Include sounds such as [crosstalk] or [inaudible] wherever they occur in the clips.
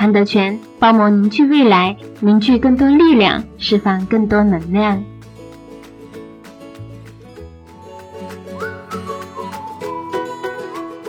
韩德全包膜凝聚未来，凝聚更多力量，释放更多能量。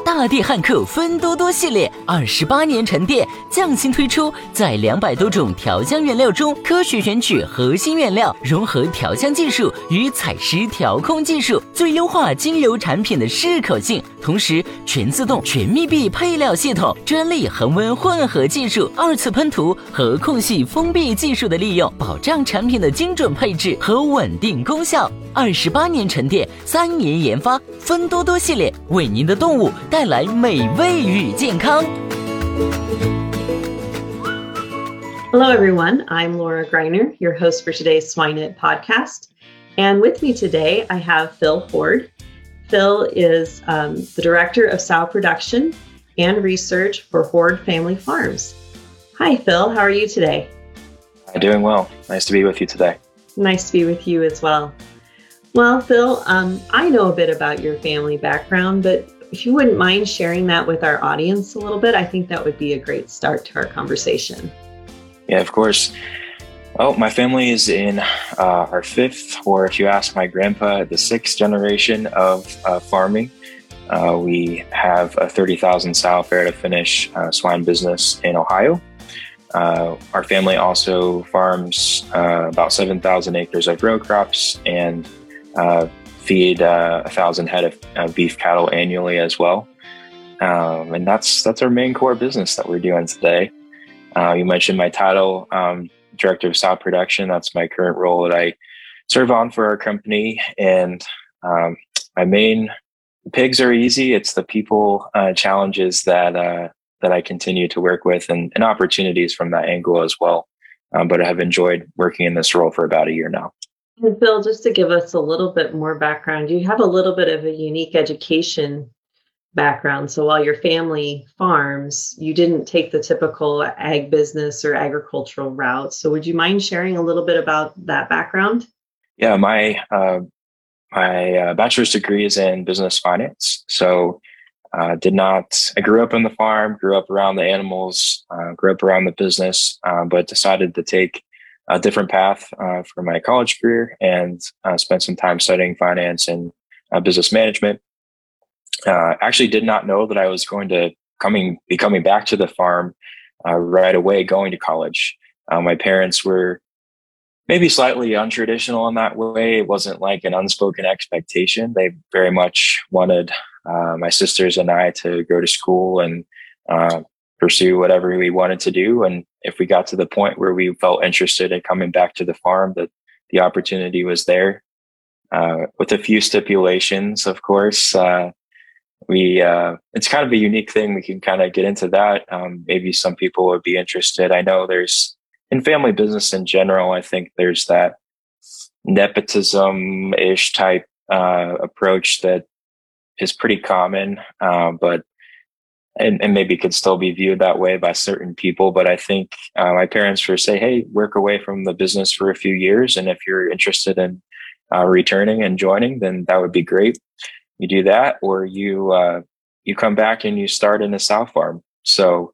大地汉克芬多多系列二十八年沉淀，匠心推出，在两百多种调香原料中，科学选取核心原料，融合调香技术与采湿调控技术，最优化精油产品的适口性。同时，全自动、全密闭配料系统、专利恒温混合技术、二次喷涂和空隙封闭技术的利用，保障产品的精准配置和稳定功效。二十八年沉淀，三年研发，芬多多系列为您的动物带来美味与健康。Hello, everyone. I'm Laura Greiner, your host for today's SwineNet podcast. And with me today, I have Phil Ford. Phil is um, the director of sow production and research for Hord Family Farms. Hi, Phil. How are you today? I'm doing well. Nice to be with you today. Nice to be with you as well. Well, Phil, um, I know a bit about your family background, but if you wouldn't mind sharing that with our audience a little bit, I think that would be a great start to our conversation. Yeah, of course. Well, my family is in uh, our fifth, or if you ask my grandpa, the sixth generation of uh, farming. Uh, we have a 30,000 sow farrow to finish uh, swine business in Ohio. Uh, our family also farms uh, about 7,000 acres of row crops and feed a thousand head of beef cattle annually as well. Um, and that's that's our main core business that we're doing today. You mentioned my title, um, director of sow production. That's my current role that I serve on for our company. And um, my main pigs are easy. It's the people uh, challenges that uh, that I continue to work with, and, and opportunities from that angle as well. Um, but I have enjoyed working in this role for about a year now. Phil, just to give us a little bit more background, you have a little bit of a unique education background. So while your family farms, you didn't take the typical ag business or agricultural route. So would you mind sharing a little bit about that background? Yeah, my uh, my uh, bachelor's degree is in business finance. So uh, did not. I grew up on the farm, grew up around the animals, uh, grew up around the business, uh, but decided to take a different path uh, for my college career and uh, spent some time studying finance and business management. Uh, actually, did not know that I was going to coming be coming back to the farm uh, right away, going to college. Uh, my parents were maybe slightly untraditional in that way. It wasn't like an unspoken expectation. They very much wanted my sisters and I to go to school and pursue whatever we wanted to do. And if we got to the point where we felt interested in coming back to the farm, that the opportunity was there. Uh, with a few stipulations, of course. We uh, it's kind of a unique thing. We can kind of get into that. Um, maybe some people would be interested. I know there's in family business in general. I think there's that nepotism ish type uh, approach that is pretty common, uh, but and, and maybe could still be viewed that way by certain people. But I think uh, my parents were say, hey, work away from the business for a few years. And if you're interested in uh, returning and joining, then that would be great. You do that, or you uh, you come back and you start in a sow farm. So,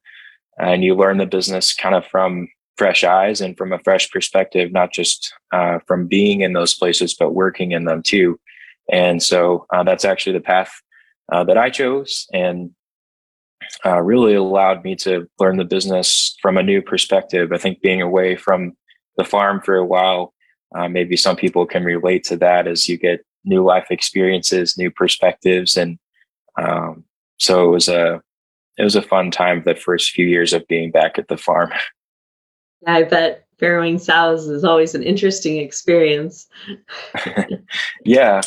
and you learn the business kind of from fresh eyes and from a fresh perspective, not just uh, from being in those places, but working in them too. And so uh, that's actually the path uh, that I chose. And uh, really allowed me to learn the business from a new perspective. I think being away from the farm for a while, uh, maybe some people can relate to that as you get new life experiences, new perspectives, and um, so it was a it was a fun time the first few years of being back at the farm. [laughs] Yeah, I bet farrowing sows is always an interesting experience. [laughs] yeah,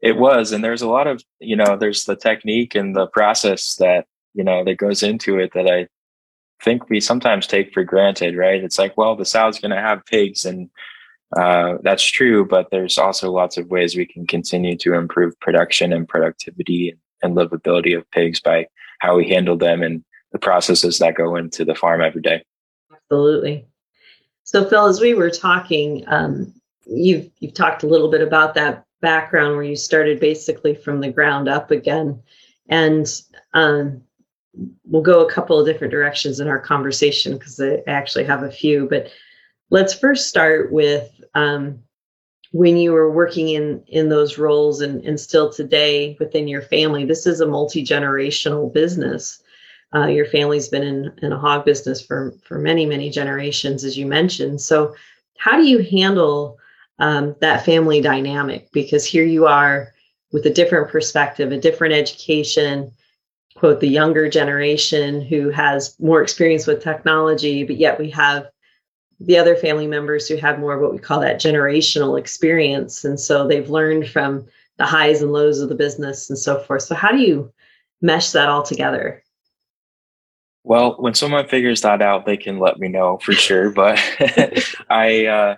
it was, and there's a lot of you know there's the technique and the process that you know that goes into it that I think we sometimes take for granted, right? It's like, well, the sow's going to have pigs, and uh, that's true, but there's also lots of ways we can continue to improve production and productivity and livability of pigs by how we handle them and the processes that go into the farm every day. Absolutely. So, Phil, as we were talking, um, you've you've talked a little bit about that background where you started basically from the ground up again, and um, we'll go a couple of different directions in our conversation because I actually have a few. But let's first start with um, when you were working in in those roles and, and still today within your family. This is a multi generational business. Uh, your family's been in, in a hog business for for many many generations, as you mentioned. So, how do you handle um, that family dynamic? Because here you are with a different perspective, a different education, quote the younger generation who has more experience with technology, but yet we have the other family members who have more of what we call that generational experience, and so they've learned from the highs and lows of the business and so forth. So, how do you mesh that all together? Well, when someone figures that out, they can let me know for sure. [laughs] But [laughs] I, uh,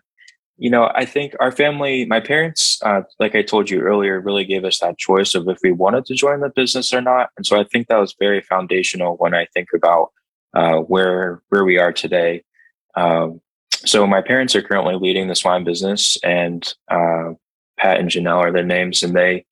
you know, I think our family, my parents, uh, like I told you earlier, really gave us that choice of if we wanted to join the business or not. And so I think that was very foundational when I think about uh, where where we are today. Um, so my parents are currently leading the swine business, and uh, Pat and Janelle are their names, and they.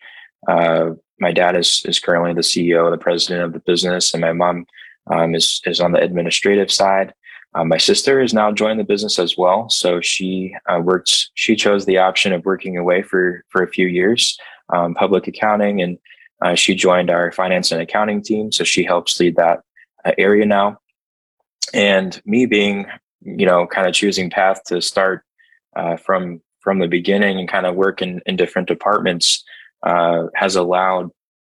Uh, my dad is is currently the CEO, the president of the business, and my mom um, is is on the administrative side. Um, my sister has now joined the business as well, so she uh, works. She chose the option of working away for for a few years, um, public accounting, and uh, she joined our finance and accounting team. So she helps lead that uh, area now. And me being, you know, kind of choosing path to start uh, from from the beginning and kind of work in, in different departments uh, has allowed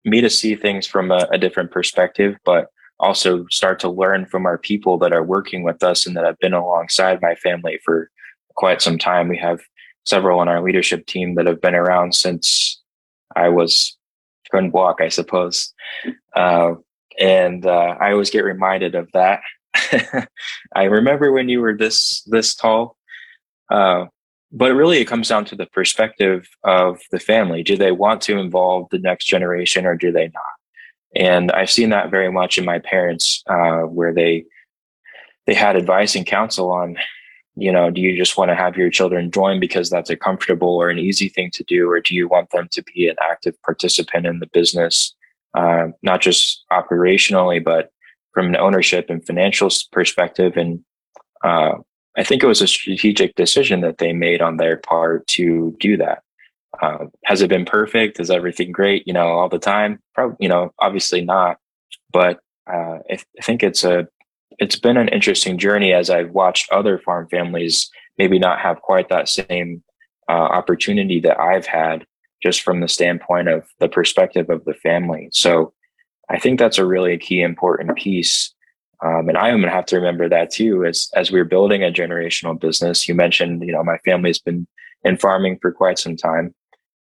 me to see things from a, a different perspective, but also start to learn from our people that are working with us and that have been alongside my family for quite some time. We have several on our leadership team that have been around since I was couldn't walk, I suppose. Uh, and uh, I always get reminded of that. [laughs] I remember when you were this this tall. Uh, but really, it comes down to the perspective of the family. Do they want to involve the next generation, or do they not? And I've seen that very much in my parents, uh, where they they had advice and counsel on, you know, do you just want to have your children join because that's a comfortable or an easy thing to do, or do you want them to be an active participant in the business, uh, not just operationally, but from an ownership and financial perspective? And uh, I think it was a strategic decision that they made on their part to do that. Uh, has it been perfect? Is everything great? You know, all the time? Probably, you know, obviously not. But uh, I, I think it's a it's been an interesting journey as I've watched other farm families maybe not have quite that same uh, opportunity that I've had, just from the standpoint of the perspective of the family. So I think that's a really key important piece. Um, and I am going to have to remember that too, as as we're building a generational business. You mentioned, you know, my family's been in farming for quite some time.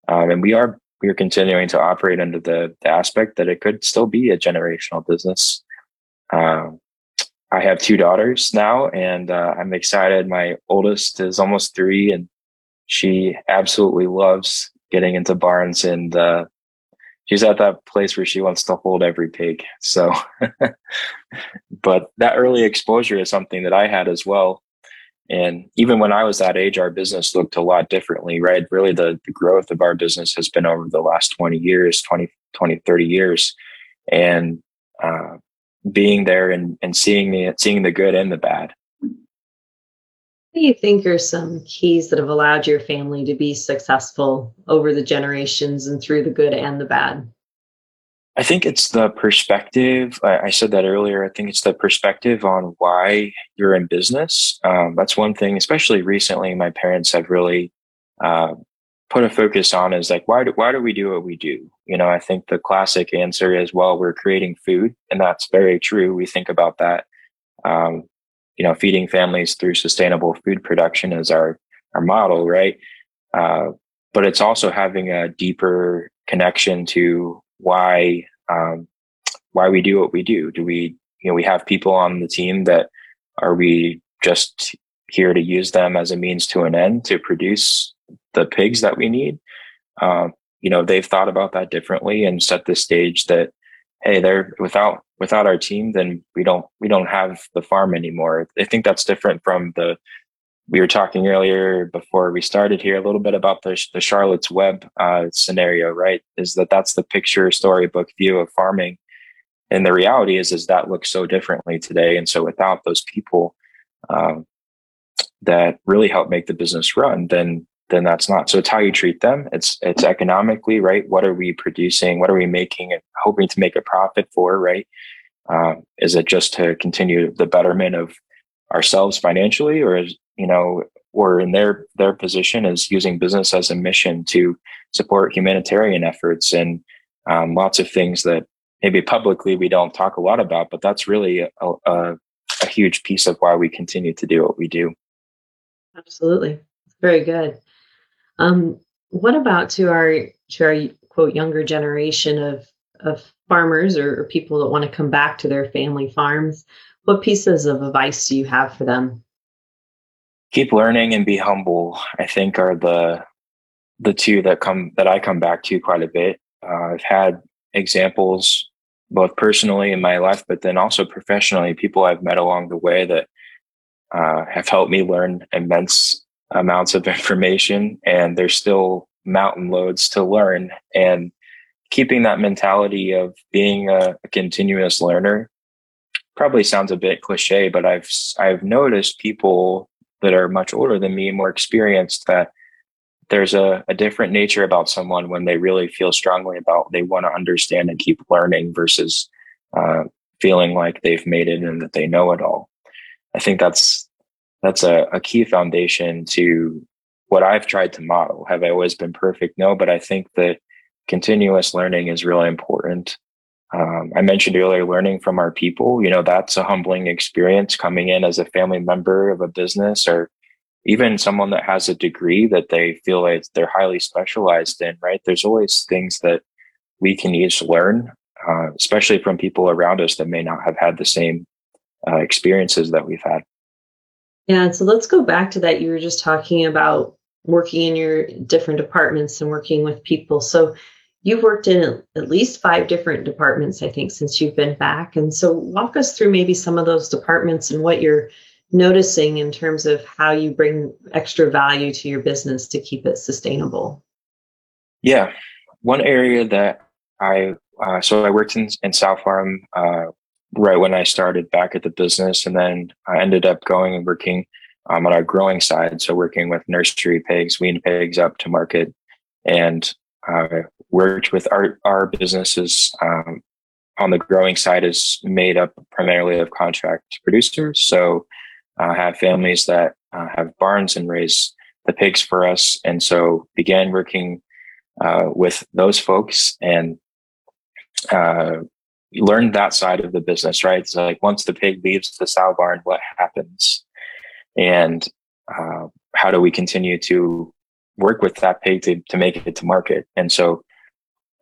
Um, and we are we are continuing to operate under the, the aspect that it could still be a generational business. Um, I have two daughters now, and uh, I'm excited. My oldest is almost three, and she absolutely loves getting into barns. And uh, she's at that place where she wants to hold every pig. So, [laughs] but that early exposure is something that I had as well. And even when I was that age, our business looked a lot differently, right? Really, the, the growth of our business has been over the last 20 years, 20, 20 30 years. And uh, being there and, and seeing the, seeing the good and the bad. What do you think are some keys that have allowed your family to be successful over the generations and through the good and the bad? I think it's the perspective. I, I, said that earlier. I think it's the perspective on why you're in business. Um, that's one thing, especially recently, my parents have really uh, put a focus on is like, why do, why do we do what we do? You know, I think the classic answer is, well, we're creating food. And that's very true. We think about that. Um, you know, feeding families through sustainable food production is our, our model, right? Uh, but it's also having a deeper connection to why um, why we do what we do. Do we you know we have people on the team that are we just here to use them as a means to an end to produce the pigs that we need? Um, you know they've thought about that differently and set the stage that hey they're without without our team then we don't we don't have the farm anymore i think that's different from the we were talking earlier before we started here a little bit about the, the Charlotte's Web uh, scenario, right? Is that that's the picture storybook view of farming, and the reality is is that looks so differently today. And so without those people um, that really help make the business run, then then that's not. So it's how you treat them. It's it's economically right. What are we producing? What are we making and hoping to make a profit for? Right? Um, is it just to continue the betterment of ourselves financially, or is you know, or in their their position is using business as a mission to support humanitarian efforts and um, lots of things that maybe publicly we don't talk a lot about, but that's really a, a, a huge piece of why we continue to do what we do. Absolutely, very good. Um, what about to our to our quote younger generation of of farmers or, or people that want to come back to their family farms? What pieces of advice do you have for them? keep learning and be humble i think are the the two that come that i come back to quite a bit uh, i've had examples both personally in my life but then also professionally people i've met along the way that uh, have helped me learn immense amounts of [laughs] information and there's still mountain loads to learn and keeping that mentality of being a, a continuous learner probably sounds a bit cliche but i've i've noticed people that are much older than me, more experienced, that there's a, a different nature about someone when they really feel strongly about they want to understand and keep learning versus uh, feeling like they've made it and that they know it all. I think that's that's a, a key foundation to what I've tried to model. Have I always been perfect? No, but I think that continuous learning is really important um, I mentioned earlier, learning from our people, you know, that's a humbling experience coming in as a family member of a business or even someone that has a degree that they feel like they're highly specialized in, right? There's always things that we can each learn, uh, especially from people around us that may not have had the same uh, experiences that we've had. Yeah. So let's go back to that. You were just talking about working in your different departments and working with people. So You've worked in at least five different departments, I think, since you've been back. And so, walk us through maybe some of those departments and what you're noticing in terms of how you bring extra value to your business to keep it sustainable. Yeah. One area that I, uh, so I worked in, in sow farm uh, right when I started back at the business. And then I ended up going and working um, on our growing side. So, working with nursery pigs, weaned pigs up to market. And uh, worked with our our businesses um, on the growing side is made up primarily of contract producers. So I uh, have families that uh, have barns and raise the pigs for us, and so began working uh, with those folks and uh, learned that side of the business. Right, it's like once the pig leaves the sow barn, what happens, and uh, how do we continue to work with that pig to, to make it to market. And so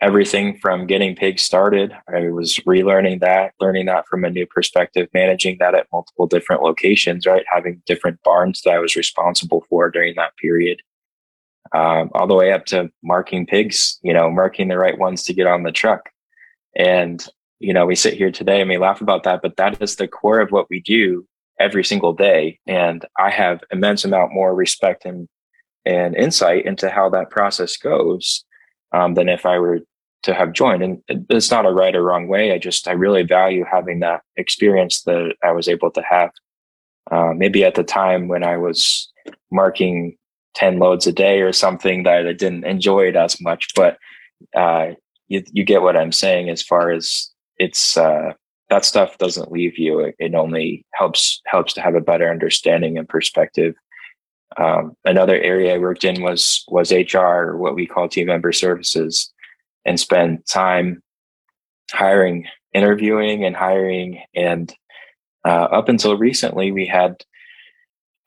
everything from getting pigs started, I was relearning that, learning that from a new perspective, managing that at multiple different locations, right? Having different barns that I was responsible for during that period. Um, all the way up to marking pigs, you know, marking the right ones to get on the truck. And, you know, we sit here today and we laugh about that, but that is the core of what we do every single day. And I have immense amount more respect and and insight into how that process goes um, than if I were to have joined. And it's not a right or wrong way. I just, I really value having that experience that I was able to have. Uh, maybe at the time when I was marking 10 loads a day or something that I didn't enjoy it as much, but, uh, you, you get what I'm saying as far as it's uh, that stuff doesn't leave you. It, only helps helps to have a better understanding and perspective. Um, another area I worked in was was HR, what we call team member services, and spend time hiring, interviewing, and hiring. And uh, up until recently, we had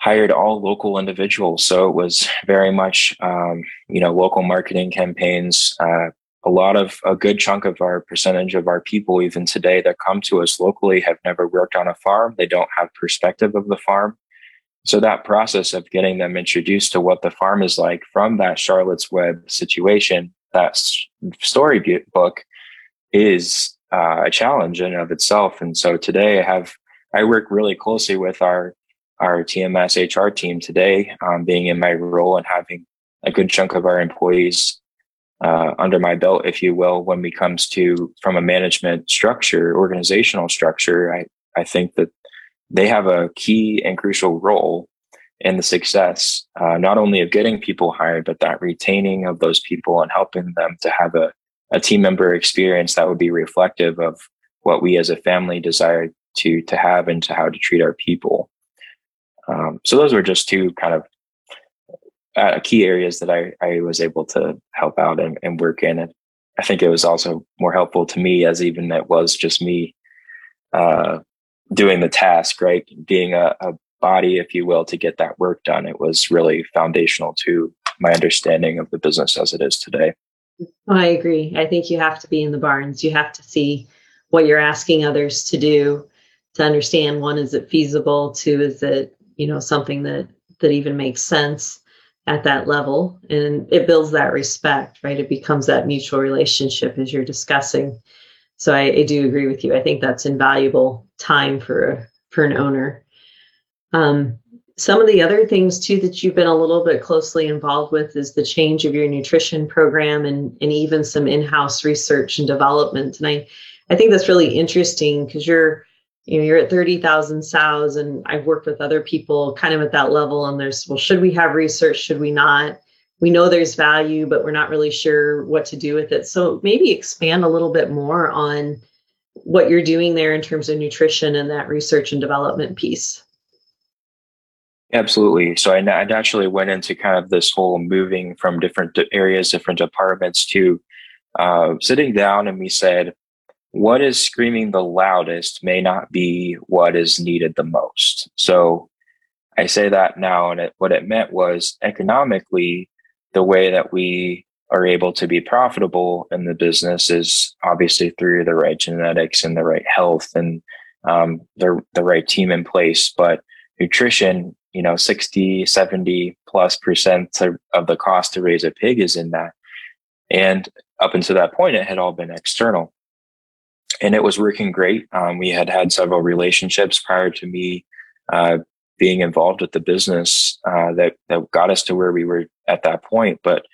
hired all local individuals. So it was very much, um, you know, local marketing campaigns. Uh, a lot of a good chunk of our percentage of our people, even today, that come to us locally have never worked on a farm. They don't have perspective of the farm. So that process of getting them introduced to what the farm is like from that Charlotte's Web situation, that storybook is uh, a challenge in and of itself. And so today I have, I work really closely with our our TMS HR team today, um, being in my role and having a good chunk of our employees uh, under my belt, if you will, when it comes to from a management structure, organizational structure, I, I think that they have a key and crucial role in the success, uh, not only of getting people hired, but that retaining of those people and helping them to have a, a team member experience that would be reflective of what we as a family desire to to have and to how to treat our people. Um, so those were just two kind of uh, key areas that I, I was able to help out and, and work in. And I think it was also more helpful to me as even it was just me uh, doing the task, right? Being a, a body, if you will, to get that work done. It was really foundational to my understanding of the business as it is today. I agree. I think you have to be in the barns. You have to see what you're asking others to do to understand one, is it feasible? Two, is it you know something that that even makes sense at that level and it builds that respect right? It becomes that mutual relationship as you're discussing. So I, I do agree with you. I think that's invaluable time for a for an owner. Um, some of the other things too that you've been a little bit closely involved with is the change of your nutrition program and, and even some in-house research and development. And i i think that's really interesting because you're you know, you're at 30,000 sows and I've worked with other people kind of at that level and there's, well, should we have research? Should we not? We know there's value, but we're not really sure what to do with it. So maybe expand a little bit more on what you're doing there in terms of nutrition and that research and development piece. Absolutely. So I, I naturally went into kind of this whole moving from different areas, different departments to uh, sitting down and we said, what is screaming the loudest may not be what is needed the most. So I say that now, and it, what it meant was economically, the way that we are able to be profitable in the business is obviously through the right genetics and the right health and um, the, the right team in place. But nutrition, you know, 60, 70 plus percent of the cost to raise a pig is in that. And up until that point, it had all been external and it was working great. Um, we had had several relationships prior to me uh, being involved with the business uh, that that got us to where we were at that point. But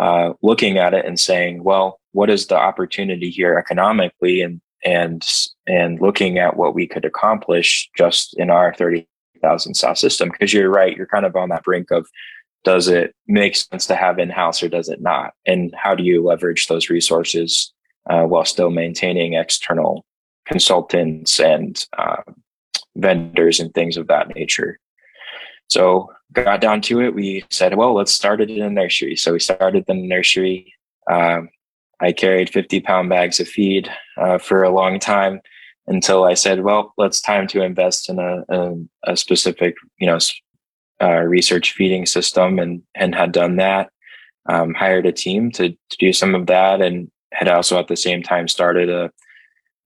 uh, looking at it and saying, well, what is the opportunity here economically, and and and looking at what we could accomplish just in our thirty thousand sow system? Because you're right, you're kind of on that brink of does it make sense to have in house or does it not, and how do you leverage those resources uh, while still maintaining external consultants and uh, vendors and things of that nature. So got down to it. We said, well, let's start it in a nursery. So we started the nursery. Um, I carried 50 pound bags of feed uh, for a long time until I said, well, let's time to invest in a, a, a specific, you know, uh, research feeding system and, and had done that. Um, hired a team to, to do some of that and had also at the same time started a,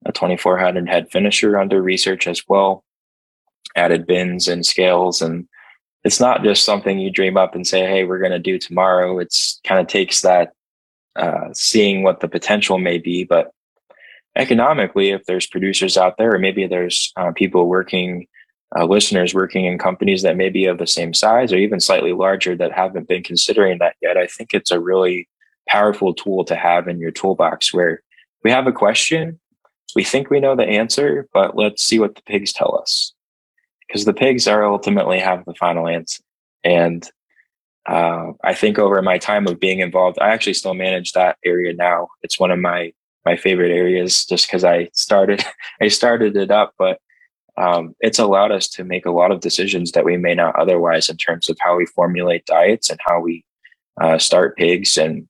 a 2400 head finisher under research as well, added bins and scales. And it's not just something you dream up and say, hey, we're going to do tomorrow. It's kind of takes that uh, seeing what the potential may be. But economically, if there's producers out there, or maybe there's uh, people working, uh, listeners working in companies that may be of the same size or even slightly larger that haven't been considering that yet, I think it's a really powerful tool to have in your toolbox where we have a question, we think we know the answer, but let's see what the pigs tell us. Because the pigs are ultimately have the final answer. And uh, I think over my time of being involved, I actually still manage that area now. It's one of my my favorite areas just because I started [laughs] I started it up, but um, it's allowed us to make a lot of decisions that we may not otherwise in terms of how we formulate diets and how we uh, start pigs and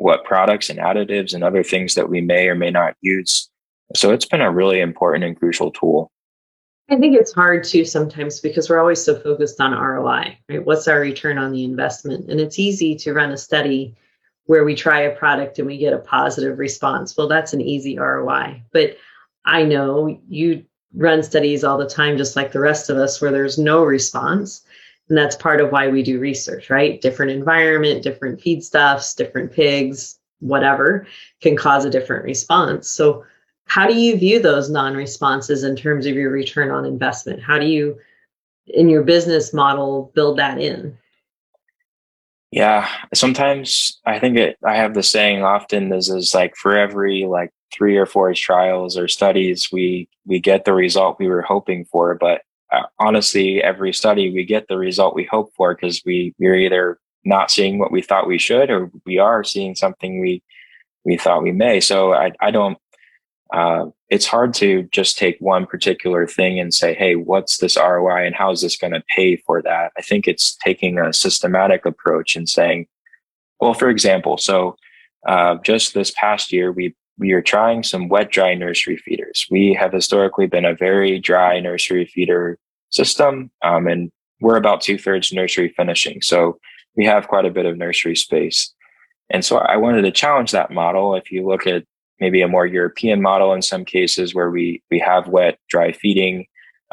what products and additives and other things that we may or may not use. So it's been a really important and crucial tool. I think it's hard too sometimes because we're always so focused on ROI, right? What's our return on the investment? And it's easy to run a study where we try a product and we get a positive response. Well, that's an easy ROI. But I know you run studies all the time, just like the rest of us, where there's no response. And that's part of why we do research, right? Different environment, different feedstuffs, different pigs, whatever can cause a different response. So, how do you view those non responses in terms of your return on investment? How do you, in your business model, build that in? Yeah, sometimes I think it, I have the saying often this is like for every like three or four trials or studies, we we get the result we were hoping for. But uh, honestly, every study we get the result we hope for because we we're either not seeing what we thought we should, or we are seeing something we we thought we may. So I I don't. Uh, it's hard to just take one particular thing and say, "Hey, what's this ROI, and how is this going to pay for that?" I think it's taking a systematic approach and saying, "Well, for example, so uh, just this past year, we we are trying some wet dry nursery feeders. We have historically been a very dry nursery feeder system, um, and we're about two thirds nursery finishing. So we have quite a bit of nursery space. And so I wanted to challenge that model. If you look at maybe a more European model in some cases where we we have wet dry feeding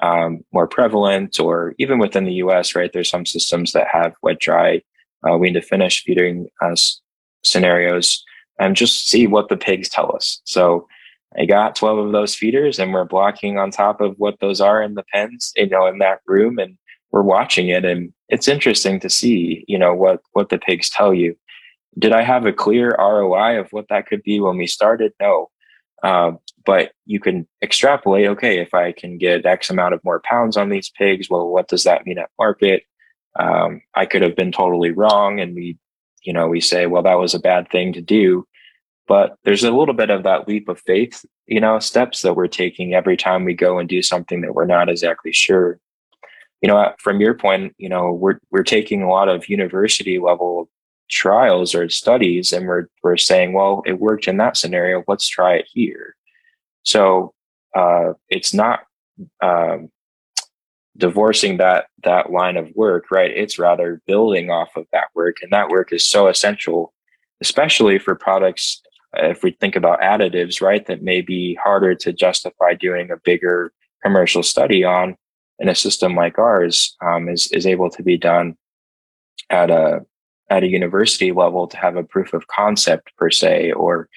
um, more prevalent, or even within the U.S., right? There's some systems that have wet dry uh, wean to finish feeding uh, scenarios and just see what the pigs tell us. So I got 12 of those feeders and we're blocking on top of what those are in the pens, you know, in that room and we're watching it and it's interesting to see, you know, what, what the pigs tell you. Did I have a clear ROI of what that could be when we started? No. Um, but you can extrapolate, okay, if I can get X amount of more pounds on these pigs, well, what does that mean at market? Um, I could have been totally wrong and we you know, we say, well, that was a bad thing to do. But there's a little bit of that leap of faith, you know, steps that we're taking every time we go and do something that we're not exactly sure. You know, from your point, you know, we're we're taking a lot of university level trials or studies and we're we're saying, well, it worked in that scenario, let's try it here. So uh, it's not um, divorcing that that line of work right it's rather building off of that work and that work is so essential especially for products if we think about additives right that may be harder to justify doing a bigger commercial study on in a system like ours um, is is able to be done at a at a university level to have a proof of concept per se or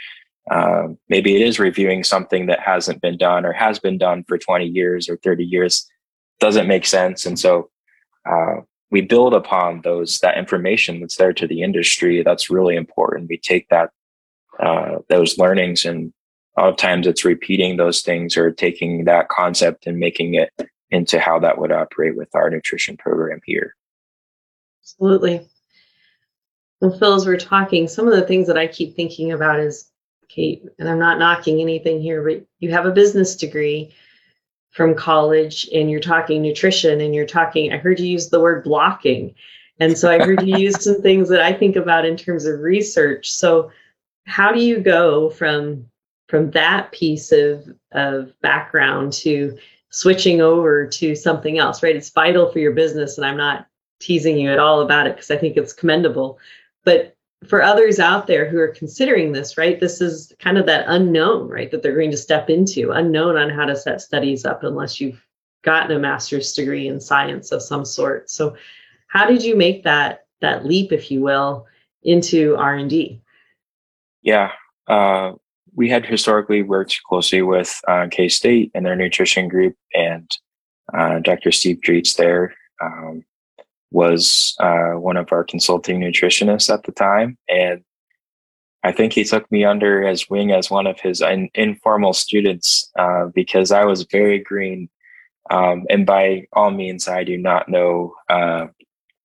uh, maybe it is reviewing something that hasn't been done or has been done for 20 years or 30 years doesn't make sense. And so uh, we build upon those that information that's there to the industry. That's really important. We take that uh, those learnings and a lot of times it's repeating those things or taking that concept and making it into how that would operate with our nutrition program here. Absolutely. Well, Phil, as we're talking, some of the things that I keep thinking about is, Kate, and I'm not knocking anything here, but you have a business degree from college and you're talking nutrition and you're talking, I heard you use the word blocking. And so I heard you use some things that I think about in terms of research. So how do you go from from that piece of of background to switching over to something else, right? It's vital for your business and I'm not teasing you at all about it because I think it's commendable. But for others out there who are considering this, right, this is kind of that unknown, right, that they're going to step into, unknown on how to set studies up unless you've gotten a master's degree in science of some sort. So, how did you make that that leap, if you will, into R and D? Yeah, uh, we had historically worked closely with uh, K State and their nutrition group, and uh, Dr. Steve Dritz there. Um, was uh, one of our consulting nutritionists at the time. And I think he took me under his wing as one of his in- informal students uh, because I was very green. Um, and by all means, I do not know uh,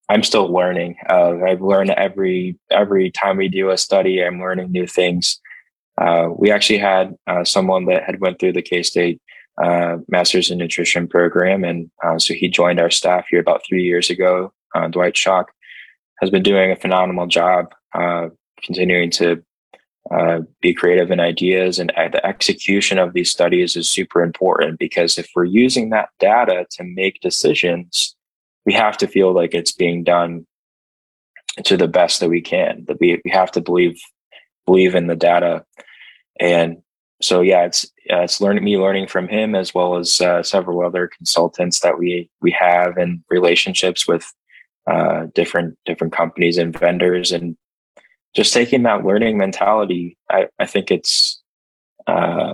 I'm still learning. Uh, I've learned every every time we do a study. I'm learning new things. Uh, we actually had uh, someone that had went through the K State uh, Masters in Nutrition program, and uh, so he joined our staff here about three years ago. Uh, Dwight Shawk has been doing a phenomenal job, continuing to be creative in ideas, and the execution of these studies is super important because if we're using that data to make decisions we have to feel like it's being done to the best that we can that we, we have to believe believe in the data. And so yeah it's uh, it's learning me learning from him as well as uh, several other consultants that we we have and relationships with uh, different different companies and vendors and just taking that learning mentality. I, I think it's uh,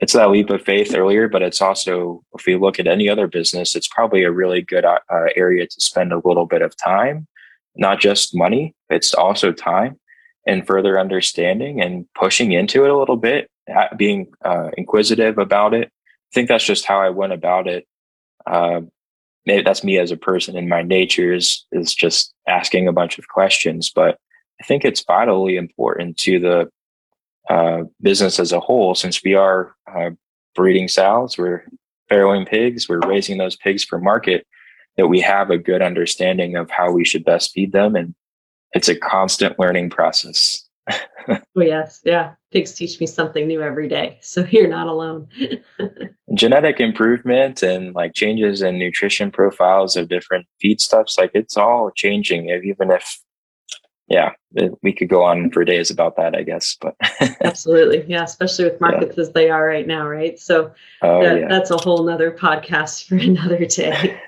it's that leap of faith earlier, but it's also, if we look at any other business, it's probably a really good uh, area to spend a little bit of time, not just money, it's also time and further understanding and pushing into it a little bit, being uh, inquisitive about it. I think that's just how I went about it. Uh, maybe that's me as a person and my nature is, is just asking a bunch of questions, but I think it's vitally important to the uh, business as a whole, since we are uh, breeding sows, we're farrowing pigs, we're raising those pigs for market, that we have a good understanding of how we should best feed them. And it's a constant learning process. [laughs] oh, yes. Yeah. Pigs teach me something new every day. So you're not alone. [laughs] Genetic improvement and like changes in nutrition profiles of different feedstuffs, like it's all changing. Even if yeah, we could go on for days about that, I guess. But [laughs] absolutely, yeah, especially with markets yeah. as they are right now, right? So oh, that, yeah. that's a whole nother podcast for another day.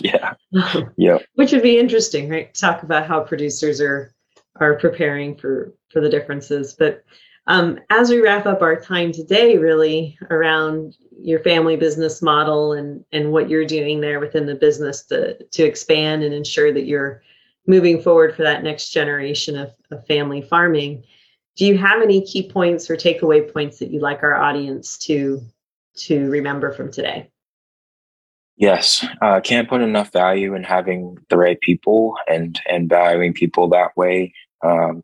yeah, um, yeah, which would be interesting, right? Talk about how producers are are preparing for for the differences. But um, as we wrap up our time today, really around your family business model and and what you're doing there within the business to to expand and ensure that you're moving forward for that next generation of, of family farming. Do you have any key points or takeaway points that you'd like our audience to to remember from today? Yes, uh, can't put enough value in having the right people and and valuing people that way. Um,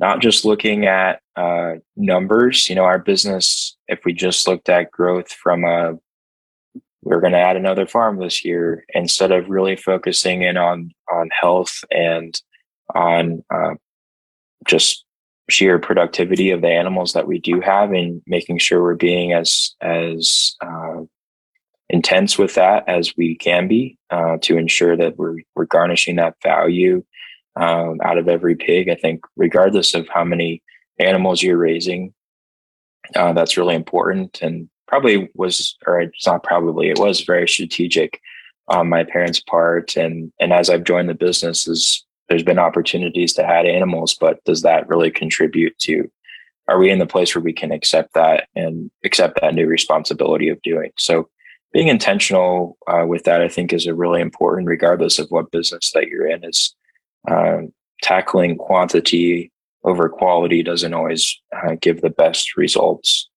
not just looking at uh, numbers. You know, our business. If we just looked at growth from a we're going to add another farm this year instead of really focusing in on on health and on uh, just sheer productivity of the animals that we do have and making sure we're being as as uh, intense with that as we can be uh, to ensure that we're we're garnishing that value um, out of every pig. I think regardless of how many animals you're raising, uh, that's really important and probably was, or it's not probably, it was very strategic on my parents' part. And and as I've joined the business, is there's been opportunities to add animals, but does that really contribute to? Are we in the place where we can accept that and accept that new responsibility of doing? So, being intentional uh, with that, I think, is a really important, regardless of what business that you're in. Is uh, tackling quantity over quality doesn't always uh, give the best results.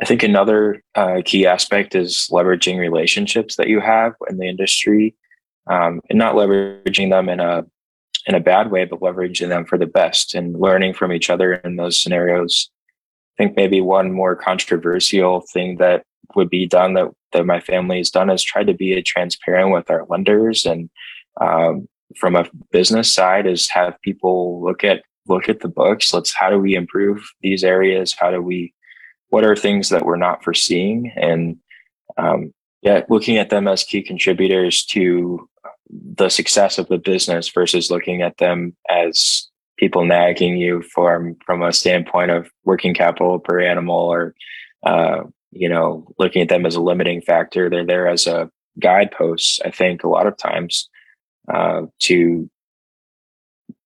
I think another uh, key aspect is leveraging relationships that you have in the industry, um, and not leveraging them in a in a bad way, but leveraging them for the best and learning from each other in those scenarios. I think maybe one more controversial thing that would be done that that my family has done is try to be transparent with our lenders and um, from a business side is have people look at look at the books. Let's how do we improve these areas? How do we what are things that we're not foreseeing and um, yeah looking at them as key contributors to the success of the business versus looking at them as people nagging you from from a standpoint of working capital per animal or uh, you know looking at them as a limiting factor they're there as a guidepost i think a lot of times uh, to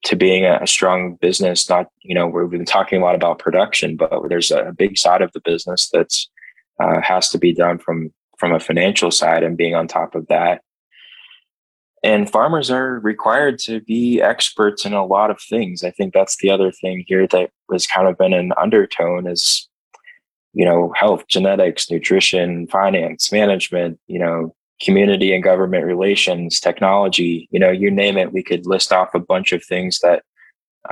to being a, strong business not you know we've been talking a lot about production but there's a big side of the business that's uh, has to be done from from a financial side and being on top of that. And farmers are required to be experts in a lot of things. I think that's the other thing here that has kind of been an undertone is you know health genetics nutrition finance management you know community and government relations, technology, you know, you name it, we could list off a bunch of things that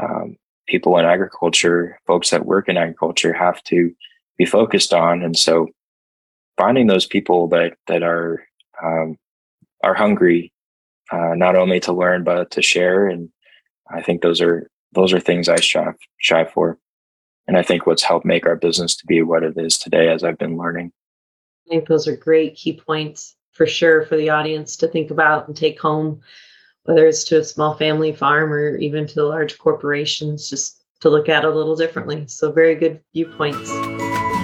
um, people in agriculture, folks that work in agriculture have to be focused on. And so finding those people that, that are, um, are hungry, uh, not only to learn, but to share. And I think those are, those are things I strive, strive for. And I think what's helped make our business to be what it is today as I've been learning. I think those are great key points for sure for the audience to think about and take home, whether it's to a small family farm or even to the large corporations, just to look at a little differently. So, very good viewpoints.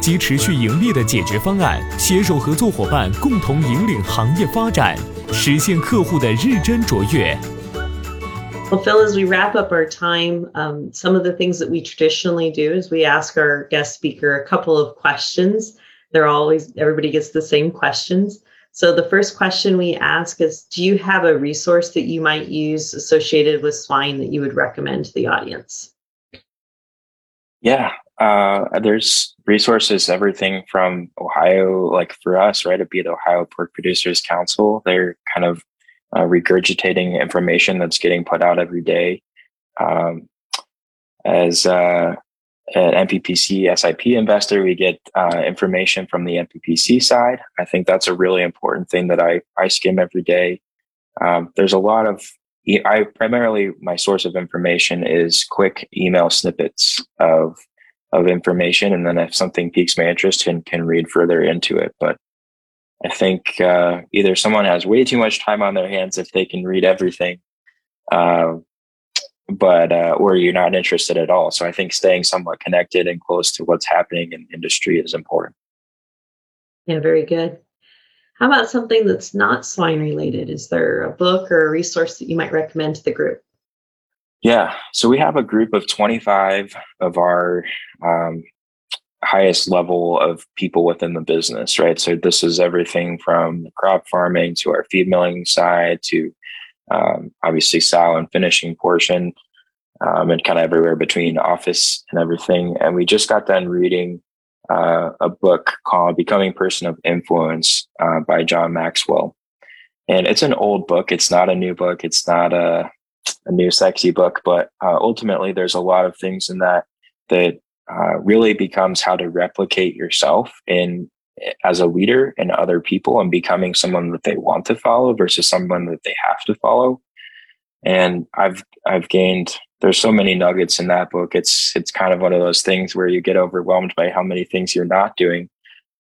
及持续盈利的解决方案，携手合作伙伴共同引领行业发展，实现客户的日臻卓越。Well, Phil, as we wrap up our time, um, some of the things that we traditionally do is we ask our guest speaker a couple of questions. They're always, everybody gets the same questions. So the first question we ask is Do you have a resource that you might use associated with swine that you would recommend to the audience? Yeah, uh, there's resources, everything from Ohio, like for us, right? It'd be the Ohio Pork Producers Council. They're kind of uh, regurgitating information that's getting put out every day. Um, as uh, an NPPC SIP investor, we get uh, information from the NPPC side. I think that's a really important thing that I, I skim every day. Um, there's a lot of I primarily my source of information is quick email snippets of of information, and then if something piques my interest, can can read further into it. But I think uh, either someone has way too much time on their hands if they can read everything, uh, but uh, or you're not interested at all. So I think staying somewhat connected and close to what's happening in industry is important. Yeah, very good. How about something that's not swine related? Is there a book or a resource that you might recommend to the group? Yeah. So we have a group of 25 of our um, highest level of people within the business, right? So this is everything from the crop farming to our feed milling side to um, obviously sow and finishing portion um, and kind of everywhere between office and everything. And we just got done reading uh, a book called Becoming Person of Influence uh, by John Maxwell. And it's an old book. It's not a new book. It's not a a new sexy book, but uh, ultimately there's a lot of things in that that uh, really becomes how to replicate yourself in as a leader and other people and becoming someone that they want to follow versus someone that they have to follow. And I've I've gained there's so many nuggets in that book. It's it's kind of one of those things where you get overwhelmed by how many things you're not doing.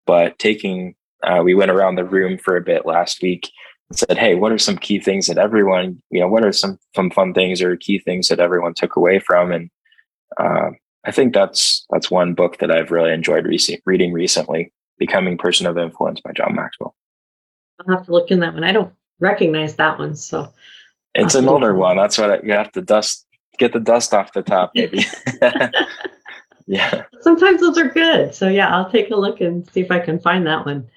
But taking uh, we went around the room for a bit last week said, Hey, what are some key things that everyone, you know, what are some, some fun things or key things that everyone took away from? And, uh, I think that's, that's one book that I've really enjoyed rec- reading recently, Becoming Person of Influence by John Maxwell. I'll have to look in that one. I don't recognize that one. So it's an older one. That's what I, you have to dust, get the dust off the top, maybe. [laughs] [laughs] yeah. Sometimes those are good. So yeah, I'll take a look and see if I can find that one.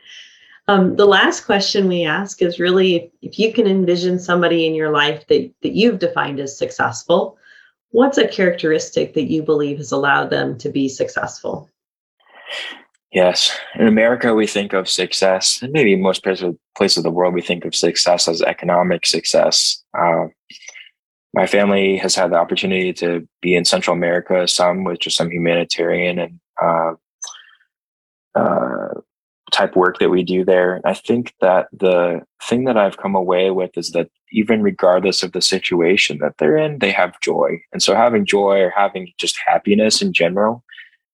Um, the last question we ask is really if, if you can envision somebody in your life that, that you've defined as successful, what's a characteristic that you believe has allowed them to be successful? Yes. In America, we think of success, and maybe most places, places of the world, we think of success as economic success. Uh, my family has had the opportunity to be in Central America, some with just some humanitarian and uh, uh, type work that we do there. I think that the thing that I've come away with is that even regardless of the situation that they're in, they have joy. And so having joy or having just happiness in general,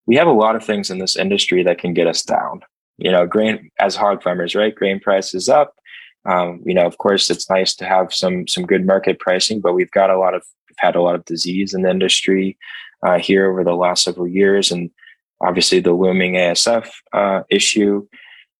we have a lot of things in this industry that can get us down. You know, grain as hog farmers, right? Grain price is up. Um, you know, of course, it's nice to have some some good market pricing, but we've got a lot of we've had a lot of disease in the industry uh, here over the last several years, and obviously the looming ASF uh, issue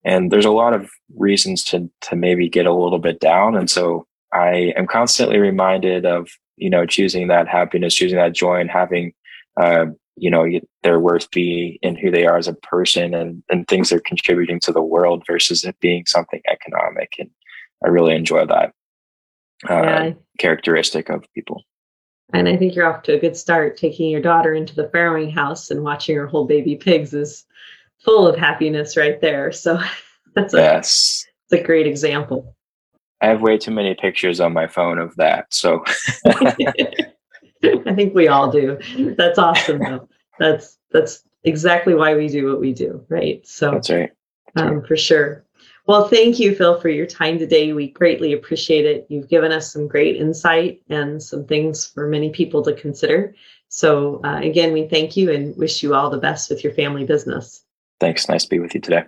and there's a lot of reasons to to maybe get a little bit down and so i am constantly reminded of you know choosing that happiness choosing that joy and having uh, you know their worth be in who they are as a person and and things they're contributing to the world versus it being something economic and i really enjoy that uh, yeah. characteristic of people and i think you're off to a good start taking your daughter into the farrowing house and watching her hold baby pigs is full of happiness right there so [laughs] that's a, yes it's a great example i have way too many pictures on my phone of that so [laughs] I think we all do. That's awesome though. That's that's exactly why we do what we do, right? So that's right. That's um, right. For sure. Well, thank you, Phil, for your time today. We greatly appreciate it. You've given us some great insight and some things for many people to consider. So, uh, again, we thank you and wish you all the best with your family business. Thanks. Nice to be with you today.